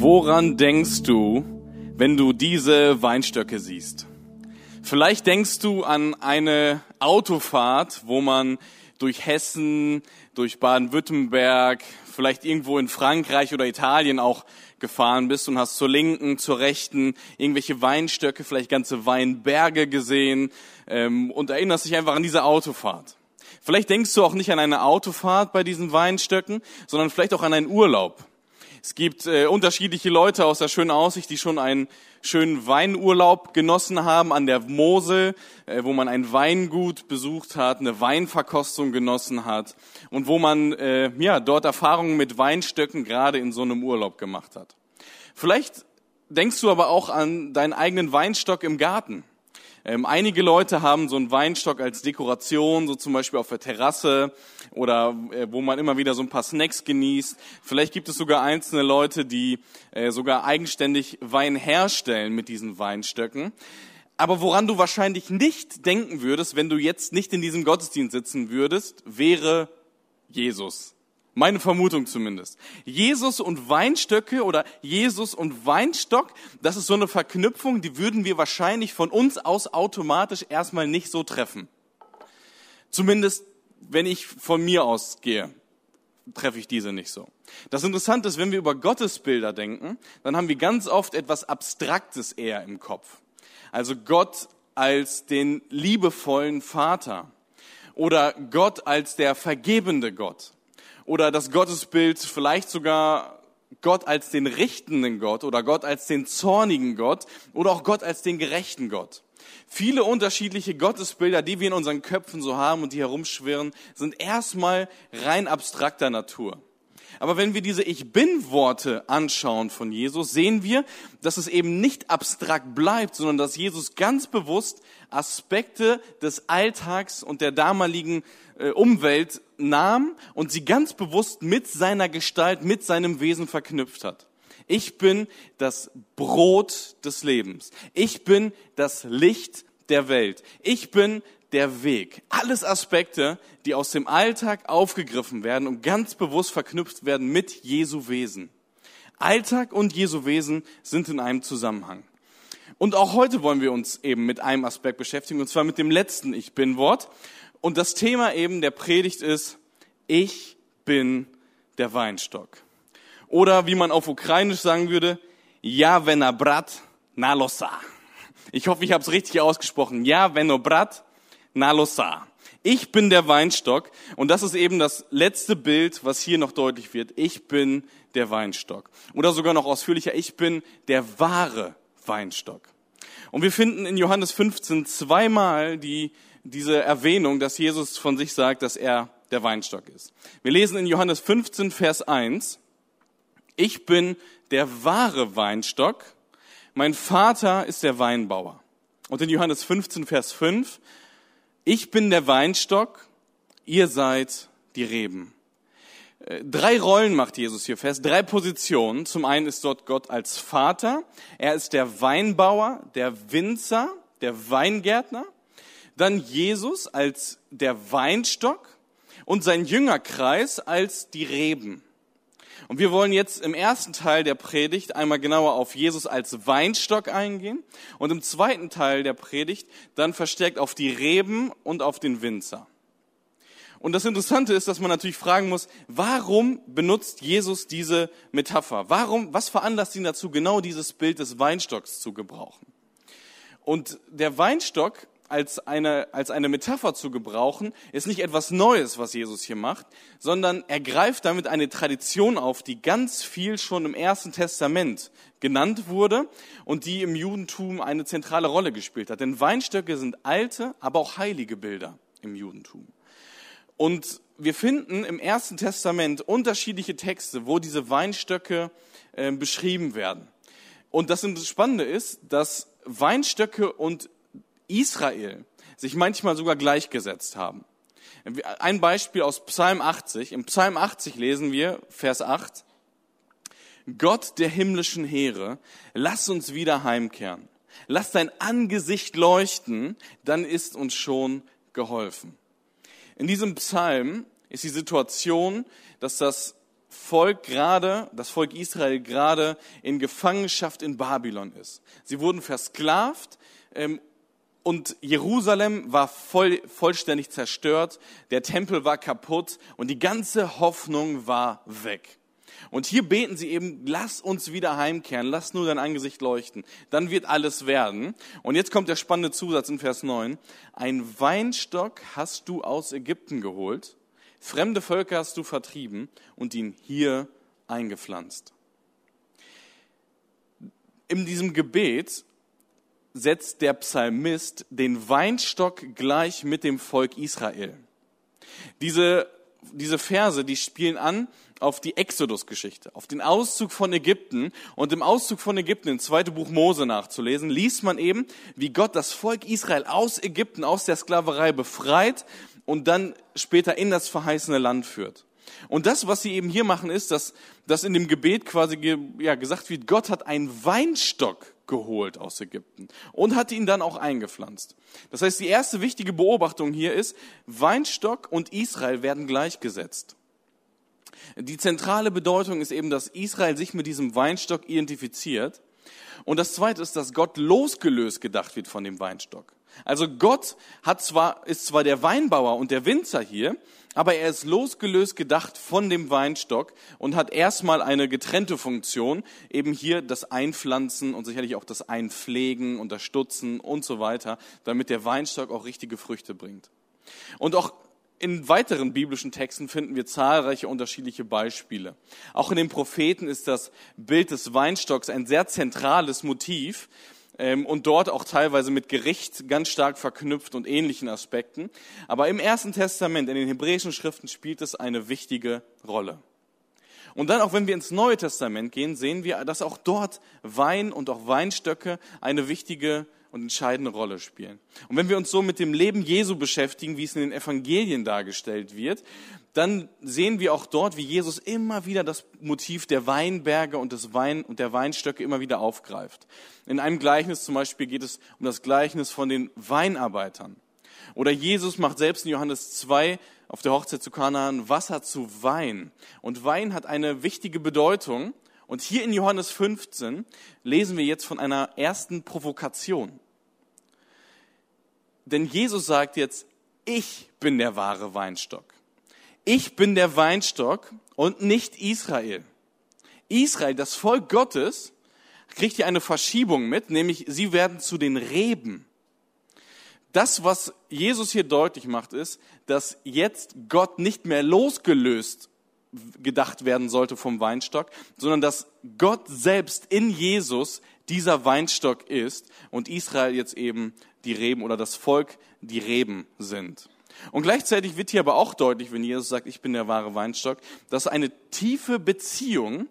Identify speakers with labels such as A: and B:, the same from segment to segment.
A: Woran denkst du, wenn du diese Weinstöcke siehst? Vielleicht denkst du an eine Autofahrt, wo man durch Hessen, durch Baden-Württemberg, vielleicht irgendwo in Frankreich oder Italien auch gefahren bist und hast zur linken, zur rechten irgendwelche Weinstöcke, vielleicht ganze Weinberge gesehen ähm, und erinnerst dich einfach an diese Autofahrt. Vielleicht denkst du auch nicht an eine Autofahrt bei diesen Weinstöcken, sondern vielleicht auch an einen Urlaub. Es gibt äh, unterschiedliche Leute aus der schönen Aussicht, die schon einen schönen Weinurlaub genossen haben an der Mosel, äh, wo man ein Weingut besucht hat, eine Weinverkostung genossen hat und wo man äh, ja dort Erfahrungen mit Weinstöcken gerade in so einem Urlaub gemacht hat. Vielleicht denkst du aber auch an deinen eigenen Weinstock im Garten. Ähm, einige Leute haben so einen Weinstock als Dekoration, so zum Beispiel auf der Terrasse oder äh, wo man immer wieder so ein paar Snacks genießt. Vielleicht gibt es sogar einzelne Leute, die äh, sogar eigenständig Wein herstellen mit diesen Weinstöcken. Aber woran du wahrscheinlich nicht denken würdest, wenn du jetzt nicht in diesem Gottesdienst sitzen würdest, wäre Jesus. Meine Vermutung zumindest. Jesus und Weinstöcke oder Jesus und Weinstock, das ist so eine Verknüpfung, die würden wir wahrscheinlich von uns aus automatisch erstmal nicht so treffen. Zumindest, wenn ich von mir aus gehe, treffe ich diese nicht so. Das Interessante ist, wenn wir über Gottesbilder denken, dann haben wir ganz oft etwas Abstraktes eher im Kopf. Also Gott als den liebevollen Vater oder Gott als der vergebende Gott oder das Gottesbild vielleicht sogar Gott als den richtenden Gott oder Gott als den zornigen Gott oder auch Gott als den gerechten Gott. Viele unterschiedliche Gottesbilder, die wir in unseren Köpfen so haben und die herumschwirren, sind erstmal rein abstrakter Natur. Aber wenn wir diese Ich bin-Worte anschauen von Jesus, sehen wir, dass es eben nicht abstrakt bleibt, sondern dass Jesus ganz bewusst Aspekte des Alltags und der damaligen äh, Umwelt nahm und sie ganz bewusst mit seiner Gestalt, mit seinem Wesen verknüpft hat. Ich bin das Brot des Lebens. Ich bin das Licht der Welt. Ich bin der Weg. Alles Aspekte, die aus dem Alltag aufgegriffen werden und ganz bewusst verknüpft werden mit Jesu Wesen. Alltag und Jesu Wesen sind in einem Zusammenhang. Und auch heute wollen wir uns eben mit einem Aspekt beschäftigen, und zwar mit dem letzten Ich bin Wort. Und das Thema eben der Predigt ist, ich bin der Weinstock. Oder wie man auf Ukrainisch sagen würde, ja vena brat nalosa. Ich hoffe, ich habe es richtig ausgesprochen. Ja veno brat nalosa. Ich bin der Weinstock und das ist eben das letzte Bild, was hier noch deutlich wird. Ich bin der Weinstock. Oder sogar noch ausführlicher, ich bin der wahre Weinstock. Und wir finden in Johannes 15 zweimal die diese Erwähnung, dass Jesus von sich sagt, dass er der Weinstock ist. Wir lesen in Johannes 15, Vers 1, ich bin der wahre Weinstock, mein Vater ist der Weinbauer. Und in Johannes 15, Vers 5, ich bin der Weinstock, ihr seid die Reben. Äh, drei Rollen macht Jesus hier fest, drei Positionen. Zum einen ist dort Gott als Vater, er ist der Weinbauer, der Winzer, der Weingärtner dann Jesus als der Weinstock und sein Jüngerkreis als die Reben. Und wir wollen jetzt im ersten Teil der Predigt einmal genauer auf Jesus als Weinstock eingehen und im zweiten Teil der Predigt dann verstärkt auf die Reben und auf den Winzer. Und das Interessante ist, dass man natürlich fragen muss, warum benutzt Jesus diese Metapher? Warum, was veranlasst ihn dazu, genau dieses Bild des Weinstocks zu gebrauchen? Und der Weinstock als eine, als eine Metapher zu gebrauchen, ist nicht etwas Neues, was Jesus hier macht, sondern er greift damit eine Tradition auf, die ganz viel schon im Ersten Testament genannt wurde und die im Judentum eine zentrale Rolle gespielt hat. Denn Weinstöcke sind alte, aber auch heilige Bilder im Judentum. Und wir finden im Ersten Testament unterschiedliche Texte, wo diese Weinstöcke äh, beschrieben werden. Und das Spannende ist, dass Weinstöcke und Israel sich manchmal sogar gleichgesetzt haben. Ein Beispiel aus Psalm 80. Im Psalm 80 lesen wir, Vers 8, Gott der himmlischen Heere, lass uns wieder heimkehren. Lass dein Angesicht leuchten, dann ist uns schon geholfen. In diesem Psalm ist die Situation, dass das Volk gerade, das Volk Israel gerade in Gefangenschaft in Babylon ist. Sie wurden versklavt ähm, und Jerusalem war voll, vollständig zerstört, der Tempel war kaputt und die ganze Hoffnung war weg. Und hier beten sie eben, lass uns wieder heimkehren, lass nur dein Angesicht leuchten, dann wird alles werden. Und jetzt kommt der spannende Zusatz in Vers 9. Ein Weinstock hast du aus Ägypten geholt, fremde Völker hast du vertrieben und ihn hier eingepflanzt. In diesem Gebet setzt der Psalmist den Weinstock gleich mit dem Volk Israel. Diese, diese Verse, die spielen an auf die Exodus-Geschichte, auf den Auszug von Ägypten. Und im Auszug von Ägypten, im zweiten Buch Mose nachzulesen, liest man eben, wie Gott das Volk Israel aus Ägypten, aus der Sklaverei befreit und dann später in das verheißene Land führt. Und das, was sie eben hier machen, ist, dass, dass in dem Gebet quasi ja, gesagt wird, Gott hat einen Weinstock geholt aus Ägypten und hat ihn dann auch eingepflanzt. Das heißt, die erste wichtige Beobachtung hier ist, Weinstock und Israel werden gleichgesetzt. Die zentrale Bedeutung ist eben, dass Israel sich mit diesem Weinstock identifiziert. Und das zweite ist, dass Gott losgelöst gedacht wird von dem Weinstock. Also Gott hat zwar, ist zwar der Weinbauer und der Winzer hier, aber er ist losgelöst gedacht von dem Weinstock und hat erstmal eine getrennte Funktion, eben hier das Einpflanzen und sicherlich auch das Einpflegen, Unterstützen und so weiter, damit der Weinstock auch richtige Früchte bringt. Und auch in weiteren biblischen Texten finden wir zahlreiche unterschiedliche Beispiele. Auch in den Propheten ist das Bild des Weinstocks ein sehr zentrales Motiv und dort auch teilweise mit Gericht ganz stark verknüpft und ähnlichen Aspekten. Aber im Ersten Testament, in den hebräischen Schriften, spielt es eine wichtige Rolle. Und dann, auch wenn wir ins Neue Testament gehen, sehen wir, dass auch dort Wein und auch Weinstöcke eine wichtige und entscheidende Rolle spielen. Und wenn wir uns so mit dem Leben Jesu beschäftigen, wie es in den Evangelien dargestellt wird, dann sehen wir auch dort, wie Jesus immer wieder das Motiv der Weinberge und des Wein und der Weinstöcke immer wieder aufgreift. In einem Gleichnis zum Beispiel geht es um das Gleichnis von den Weinarbeitern. Oder Jesus macht selbst in Johannes 2 auf der Hochzeit zu Kanaan Wasser zu Wein. Und Wein hat eine wichtige Bedeutung, und hier in Johannes 15 lesen wir jetzt von einer ersten Provokation. Denn Jesus sagt jetzt, ich bin der wahre Weinstock. Ich bin der Weinstock und nicht Israel. Israel, das Volk Gottes, kriegt hier eine Verschiebung mit, nämlich sie werden zu den Reben. Das, was Jesus hier deutlich macht, ist, dass jetzt Gott nicht mehr losgelöst gedacht werden sollte vom Weinstock, sondern dass Gott selbst in Jesus dieser Weinstock ist und Israel jetzt eben die Reben oder das Volk die Reben sind. Und gleichzeitig wird hier aber auch deutlich, wenn Jesus sagt, ich bin der wahre Weinstock, dass eine tiefe Beziehung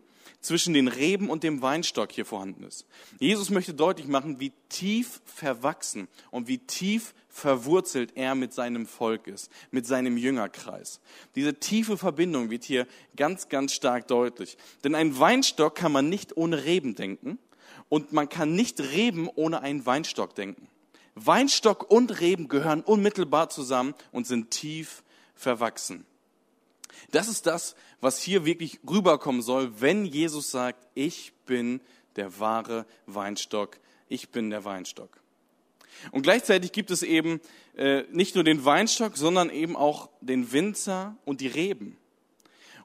A: zwischen den Reben und dem Weinstock hier vorhanden ist. Jesus möchte deutlich machen, wie tief verwachsen und wie tief verwurzelt er mit seinem Volk ist, mit seinem Jüngerkreis. Diese tiefe Verbindung wird hier ganz, ganz stark deutlich. Denn ein Weinstock kann man nicht ohne Reben denken und man kann nicht Reben ohne einen Weinstock denken. Weinstock und Reben gehören unmittelbar zusammen und sind tief verwachsen. Das ist das, was hier wirklich rüberkommen soll, wenn Jesus sagt, ich bin der wahre Weinstock, ich bin der Weinstock. Und gleichzeitig gibt es eben äh, nicht nur den Weinstock, sondern eben auch den Winzer und die Reben.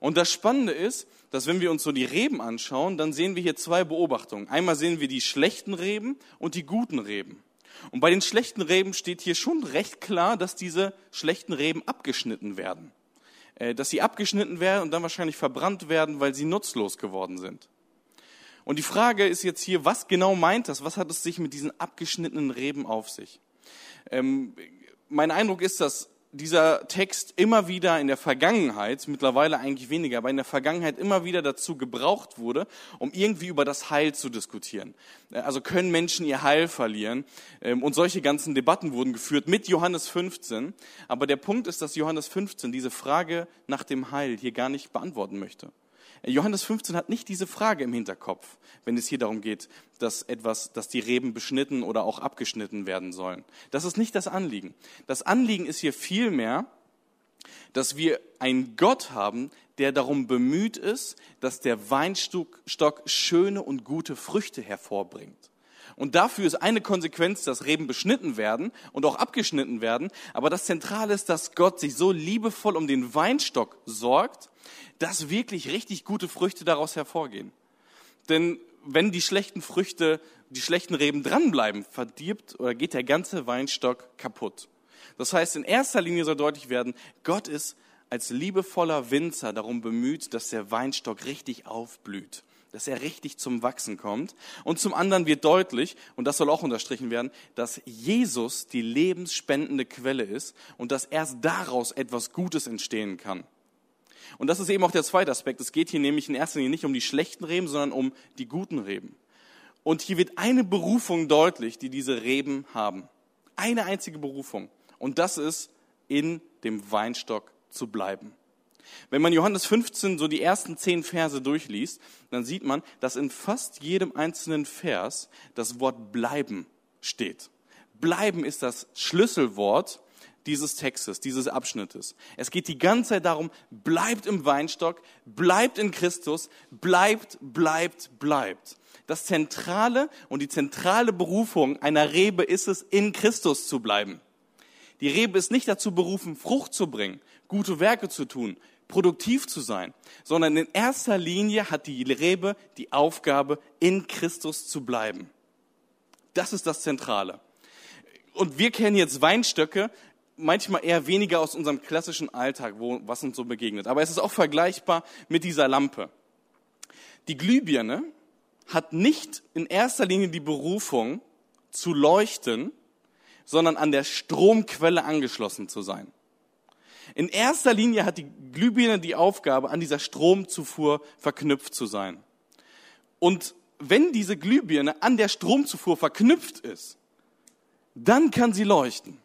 A: Und das Spannende ist, dass wenn wir uns so die Reben anschauen, dann sehen wir hier zwei Beobachtungen. Einmal sehen wir die schlechten Reben und die guten Reben. Und bei den schlechten Reben steht hier schon recht klar, dass diese schlechten Reben abgeschnitten werden. Äh, dass sie abgeschnitten werden und dann wahrscheinlich verbrannt werden, weil sie nutzlos geworden sind. Und die Frage ist jetzt hier, was genau meint das? Was hat es sich mit diesen abgeschnittenen Reben auf sich? Ähm, mein Eindruck ist, dass dieser Text immer wieder in der Vergangenheit, mittlerweile eigentlich weniger, aber in der Vergangenheit immer wieder dazu gebraucht wurde, um irgendwie über das Heil zu diskutieren. Äh, also können Menschen ihr Heil verlieren? Ähm, und solche ganzen Debatten wurden geführt mit Johannes 15. Aber der Punkt ist, dass Johannes 15 diese Frage nach dem Heil hier gar nicht beantworten möchte. Johannes 15 hat nicht diese Frage im Hinterkopf, wenn es hier darum geht, dass etwas, dass die Reben beschnitten oder auch abgeschnitten werden sollen. Das ist nicht das Anliegen. Das Anliegen ist hier vielmehr, dass wir einen Gott haben, der darum bemüht ist, dass der Weinstock schöne und gute Früchte hervorbringt. Und dafür ist eine Konsequenz, dass Reben beschnitten werden und auch abgeschnitten werden. Aber das Zentrale ist, dass Gott sich so liebevoll um den Weinstock sorgt, dass wirklich richtig gute Früchte daraus hervorgehen. Denn wenn die schlechten Früchte, die schlechten Reben dranbleiben, verdirbt oder geht der ganze Weinstock kaputt. Das heißt, in erster Linie soll deutlich werden, Gott ist als liebevoller Winzer darum bemüht, dass der Weinstock richtig aufblüht, dass er richtig zum Wachsen kommt. Und zum anderen wird deutlich, und das soll auch unterstrichen werden, dass Jesus die lebensspendende Quelle ist und dass erst daraus etwas Gutes entstehen kann. Und das ist eben auch der zweite Aspekt. Es geht hier nämlich in erster Linie nicht um die schlechten Reben, sondern um die guten Reben. Und hier wird eine Berufung deutlich, die diese Reben haben. Eine einzige Berufung. Und das ist, in dem Weinstock zu bleiben. Wenn man Johannes 15 so die ersten zehn Verse durchliest, dann sieht man, dass in fast jedem einzelnen Vers das Wort bleiben steht. Bleiben ist das Schlüsselwort dieses Textes, dieses Abschnittes. Es geht die ganze Zeit darum, bleibt im Weinstock, bleibt in Christus, bleibt, bleibt, bleibt. Das Zentrale und die zentrale Berufung einer Rebe ist es, in Christus zu bleiben. Die Rebe ist nicht dazu berufen, Frucht zu bringen, gute Werke zu tun, produktiv zu sein, sondern in erster Linie hat die Rebe die Aufgabe, in Christus zu bleiben. Das ist das Zentrale. Und wir kennen jetzt Weinstöcke, manchmal eher weniger aus unserem klassischen Alltag, wo, was uns so begegnet. Aber es ist auch vergleichbar mit dieser Lampe. Die Glühbirne hat nicht in erster Linie die Berufung zu leuchten, sondern an der Stromquelle angeschlossen zu sein. In erster Linie hat die Glühbirne die Aufgabe, an dieser Stromzufuhr verknüpft zu sein. Und wenn diese Glühbirne an der Stromzufuhr verknüpft ist, dann kann sie leuchten.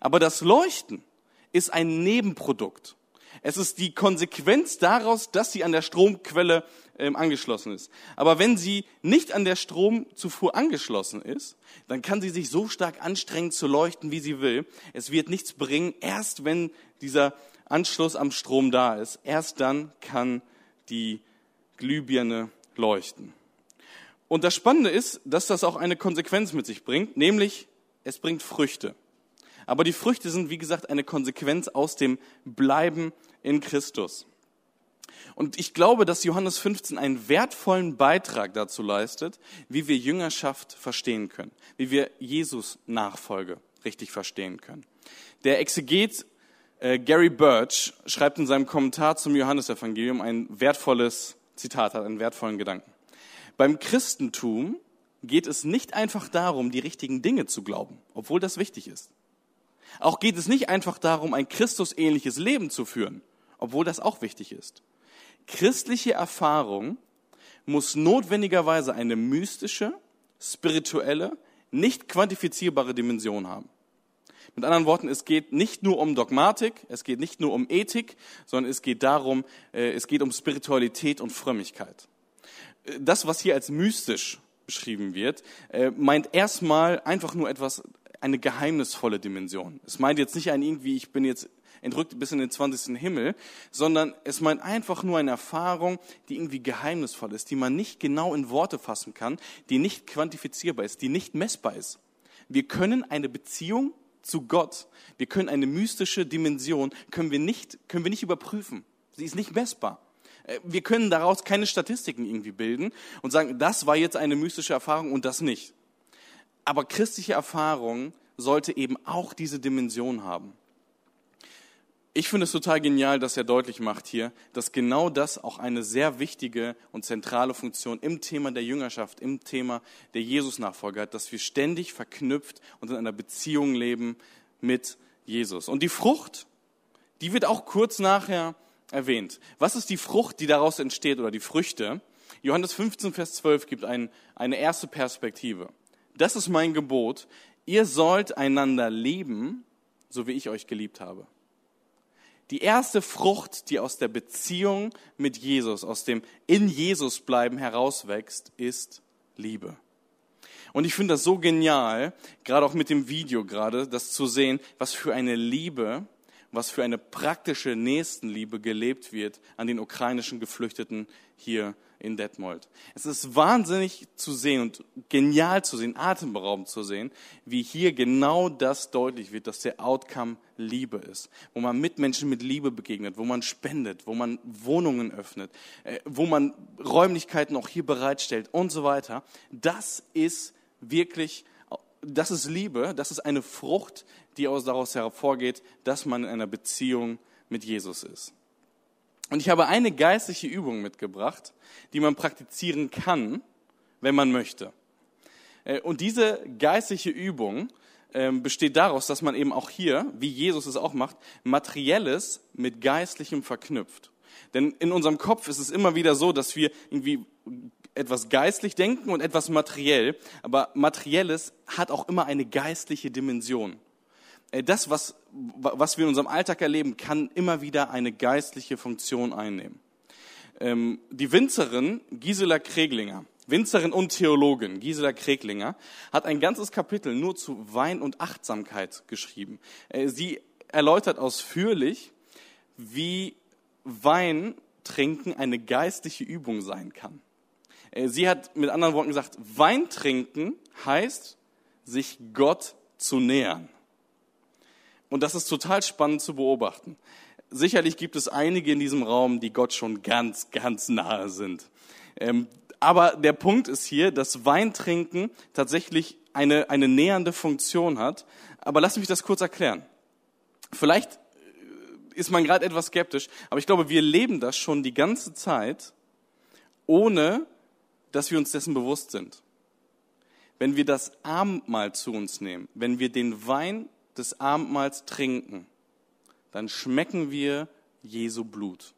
A: Aber das Leuchten ist ein Nebenprodukt. Es ist die Konsequenz daraus, dass sie an der Stromquelle ähm, angeschlossen ist. Aber wenn sie nicht an der Stromzufuhr angeschlossen ist, dann kann sie sich so stark anstrengen zu leuchten, wie sie will. Es wird nichts bringen. Erst wenn dieser Anschluss am Strom da ist, erst dann kann die Glühbirne leuchten. Und das Spannende ist, dass das auch eine Konsequenz mit sich bringt, nämlich es bringt Früchte. Aber die Früchte sind, wie gesagt, eine Konsequenz aus dem Bleiben in Christus. Und ich glaube, dass Johannes 15 einen wertvollen Beitrag dazu leistet, wie wir Jüngerschaft verstehen können, wie wir Jesus Nachfolge richtig verstehen können. Der Exeget äh, Gary Birch schreibt in seinem Kommentar zum Johannesevangelium ein wertvolles Zitat, hat einen wertvollen Gedanken. Beim Christentum geht es nicht einfach darum, die richtigen Dinge zu glauben, obwohl das wichtig ist. Auch geht es nicht einfach darum, ein Christusähnliches Leben zu führen, obwohl das auch wichtig ist. Christliche Erfahrung muss notwendigerweise eine mystische, spirituelle, nicht quantifizierbare Dimension haben. Mit anderen Worten, es geht nicht nur um Dogmatik, es geht nicht nur um Ethik, sondern es geht darum, äh, es geht um Spiritualität und Frömmigkeit. Äh, das, was hier als mystisch beschrieben wird, äh, meint erstmal einfach nur etwas, eine geheimnisvolle Dimension. Es meint jetzt nicht ein irgendwie, ich bin jetzt entrückt bis in den 20. Himmel, sondern es meint einfach nur eine Erfahrung, die irgendwie geheimnisvoll ist, die man nicht genau in Worte fassen kann, die nicht quantifizierbar ist, die nicht messbar ist. Wir können eine Beziehung zu Gott, wir können eine mystische Dimension, können wir nicht, können wir nicht überprüfen. Sie ist nicht messbar. Äh, wir können daraus keine Statistiken irgendwie bilden und sagen, das war jetzt eine mystische Erfahrung und das nicht. Aber christliche Erfahrung sollte eben auch diese Dimension haben. Ich finde es total genial, dass er deutlich macht hier, dass genau das auch eine sehr wichtige und zentrale Funktion im Thema der Jüngerschaft, im Thema der Jesus-Nachfolge hat, dass wir ständig verknüpft und in einer Beziehung leben mit Jesus. Und die Frucht, die wird auch kurz nachher erwähnt. Was ist die Frucht, die daraus entsteht oder die Früchte? Johannes 15, Vers 12 gibt ein, eine erste Perspektive das ist mein Gebot, ihr sollt einander lieben, so wie ich euch geliebt habe. Die erste Frucht, die aus der Beziehung mit Jesus, aus dem in Jesus bleiben herauswächst, ist Liebe. Und ich finde das so genial, gerade auch mit dem Video gerade, das zu sehen, was für eine Liebe was für eine praktische Nächstenliebe gelebt wird an den ukrainischen Geflüchteten hier in Detmold. Es ist wahnsinnig zu sehen und genial zu sehen, atemberaubend zu sehen, wie hier genau das deutlich wird, dass der Outcome Liebe ist, wo man Mitmenschen mit Liebe begegnet, wo man spendet, wo man Wohnungen öffnet, äh, wo man Räumlichkeiten auch hier bereitstellt und so weiter. Das ist wirklich das ist Liebe, das ist eine Frucht, die daraus hervorgeht, dass man in einer Beziehung mit Jesus ist. Und ich habe eine geistliche Übung mitgebracht, die man praktizieren kann, wenn man möchte. Äh, und diese geistliche Übung ähm, besteht daraus, dass man eben auch hier, wie Jesus es auch macht, materielles mit geistlichem verknüpft. Denn in unserem Kopf ist es immer wieder so, dass wir irgendwie etwas geistlich denken und etwas materiell. Aber materielles hat auch immer eine geistliche Dimension. Äh, das, was, was wir in unserem Alltag erleben, kann immer wieder eine geistliche Funktion einnehmen. Ähm, die Winzerin Gisela Kreglinger, Winzerin und Theologin Gisela Kreglinger, hat ein ganzes Kapitel nur zu Wein und Achtsamkeit geschrieben. Äh, sie erläutert ausführlich, wie Wein trinken eine geistliche Übung sein kann. Äh, sie hat mit anderen Worten gesagt, Wein trinken heißt, sich Gott zu nähern. Und das ist total spannend zu beobachten. Sicherlich gibt es einige in diesem Raum, die Gott schon ganz, ganz nahe sind. Ähm, aber der Punkt ist hier, dass Weintrinken tatsächlich eine, eine nähernde Funktion hat. Aber lass mich das kurz erklären. Vielleicht äh, ist man gerade etwas skeptisch, aber ich glaube, wir leben das schon die ganze Zeit, ohne dass wir uns dessen bewusst sind. Wenn wir das Abendmahl zu uns nehmen, wenn wir den Wein des Abendmahls trinken, dann schmecken wir Jesu Blut.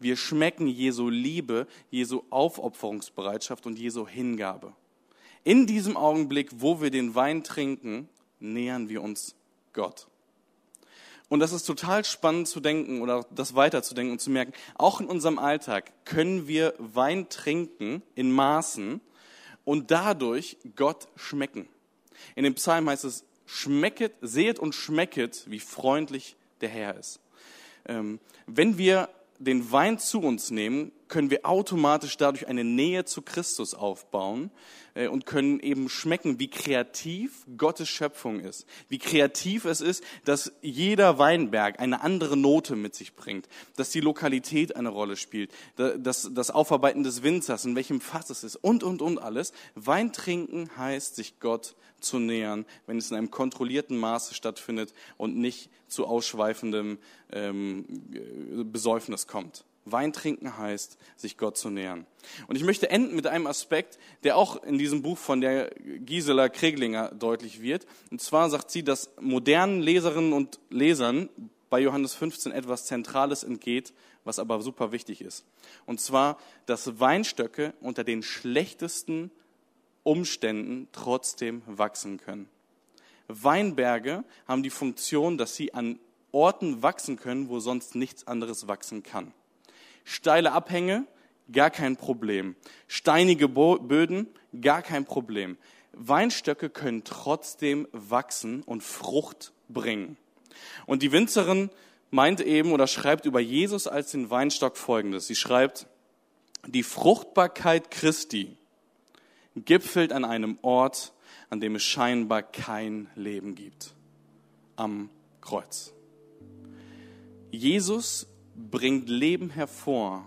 A: Wir schmecken Jesu Liebe, Jesu Aufopferungsbereitschaft und Jesu Hingabe. In diesem Augenblick, wo wir den Wein trinken, nähern wir uns Gott. Und das ist total spannend zu denken oder das weiterzudenken und zu merken, auch in unserem Alltag können wir Wein trinken in Maßen und dadurch Gott schmecken. In dem Psalm heißt es, schmecket, sehet und schmecket, wie freundlich der Herr ist. Ähm, wenn wir den Wein zu uns nehmen, können wir automatisch dadurch eine Nähe zu Christus aufbauen äh, und können eben schmecken, wie kreativ Gottes Schöpfung ist. Wie kreativ es ist, dass jeder Weinberg eine andere Note mit sich bringt, dass die Lokalität eine Rolle spielt, dass das Aufarbeiten des Winzers, in welchem Fass es ist und, und, und alles. Wein trinken heißt, sich Gott zu nähern, wenn es in einem kontrollierten Maße stattfindet und nicht zu ausschweifendem ähm, Besäufnis kommt. Wein trinken heißt, sich Gott zu nähern. Und ich möchte enden mit einem Aspekt, der auch in diesem Buch von der Gisela Kreglinger deutlich wird. Und zwar sagt sie, dass modernen Leserinnen und Lesern bei Johannes 15 etwas Zentrales entgeht, was aber super wichtig ist. Und zwar, dass Weinstöcke unter den schlechtesten Umständen trotzdem wachsen können. Weinberge haben die Funktion, dass sie an Orten wachsen können, wo sonst nichts anderes wachsen kann. Steile Abhänge, gar kein Problem. Steinige Böden, gar kein Problem. Weinstöcke können trotzdem wachsen und Frucht bringen. Und die Winzerin meint eben oder schreibt über Jesus als den Weinstock folgendes. Sie schreibt, die Fruchtbarkeit Christi gipfelt an einem Ort, an dem es scheinbar kein Leben gibt. Am Kreuz. Jesus bringt Leben hervor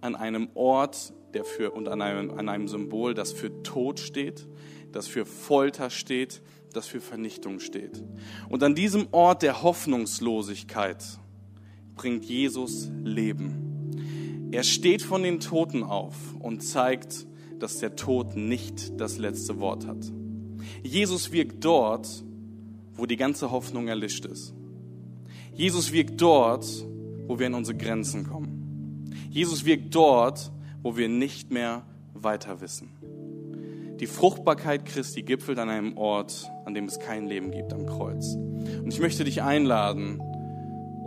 A: an einem Ort, der für, und an einem, an einem Symbol, das für Tod steht, das für Folter steht, das für Vernichtung steht. Und an diesem Ort der Hoffnungslosigkeit bringt Jesus Leben. Er steht von den Toten auf und zeigt, dass der Tod nicht das letzte Wort hat. Jesus wirkt dort, wo die ganze Hoffnung erlischt ist. Jesus wirkt dort, wo wir in unsere Grenzen kommen. Jesus wirkt dort, wo wir nicht mehr weiter wissen. Die Fruchtbarkeit Christi gipfelt an einem Ort, an dem es kein Leben gibt, am Kreuz. Und ich möchte dich einladen,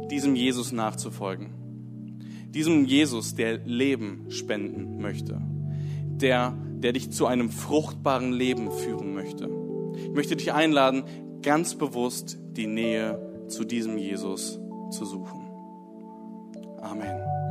A: diesem Jesus nachzufolgen. Diesem Jesus, der Leben spenden möchte der, der dich zu einem fruchtbaren Leben führen möchte. Ich möchte dich einladen, ganz bewusst die Nähe zu diesem Jesus zu suchen. Amen.